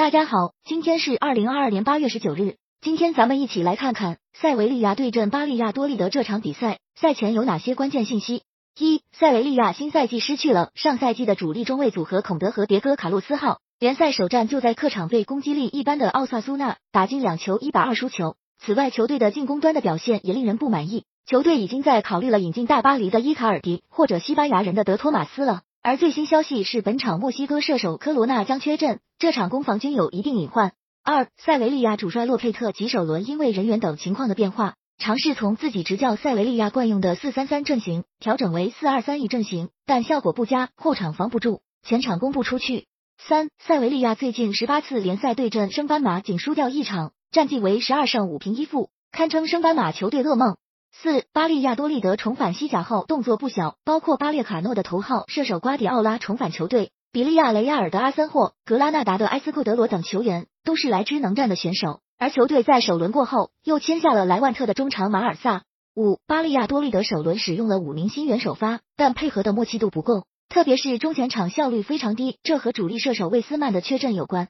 大家好，今天是二零二二年八月十九日。今天咱们一起来看看塞维利亚对阵巴利亚多利德这场比赛，赛前有哪些关键信息？一、塞维利亚新赛季失去了上赛季的主力中卫组合孔德和迭戈卡洛斯号，联赛首战就在客场被攻击力一般的奥萨苏纳打进两球一把二输球。此外，球队的进攻端的表现也令人不满意，球队已经在考虑了引进大巴黎的伊卡尔迪或者西班牙人的德托马斯了。而最新消息是，本场墨西哥射手科罗纳将缺阵，这场攻防均有一定隐患。二、塞维利亚主帅洛佩特及首轮因为人员等情况的变化，尝试从自己执教塞维利亚惯用的四三三阵型调整为四二三一阵型，但效果不佳，后场防不住，前场攻不出去。三、塞维利亚最近十八次联赛对阵升班马仅输掉一场，战绩为十二胜五平一负，堪称升班马球队噩梦。四巴利亚多利德重返西甲后动作不小，包括巴列卡诺的头号射手瓜迪奥拉重返球队，比利亚雷亚尔的阿森霍、格拉纳达的埃斯库德罗等球员都是来之能战的选手。而球队在首轮过后又签下了莱万特的中场马尔萨。五巴利亚多利德首轮使用了五名新援首发，但配合的默契度不够，特别是中前场效率非常低，这和主力射手魏斯曼的缺阵有关。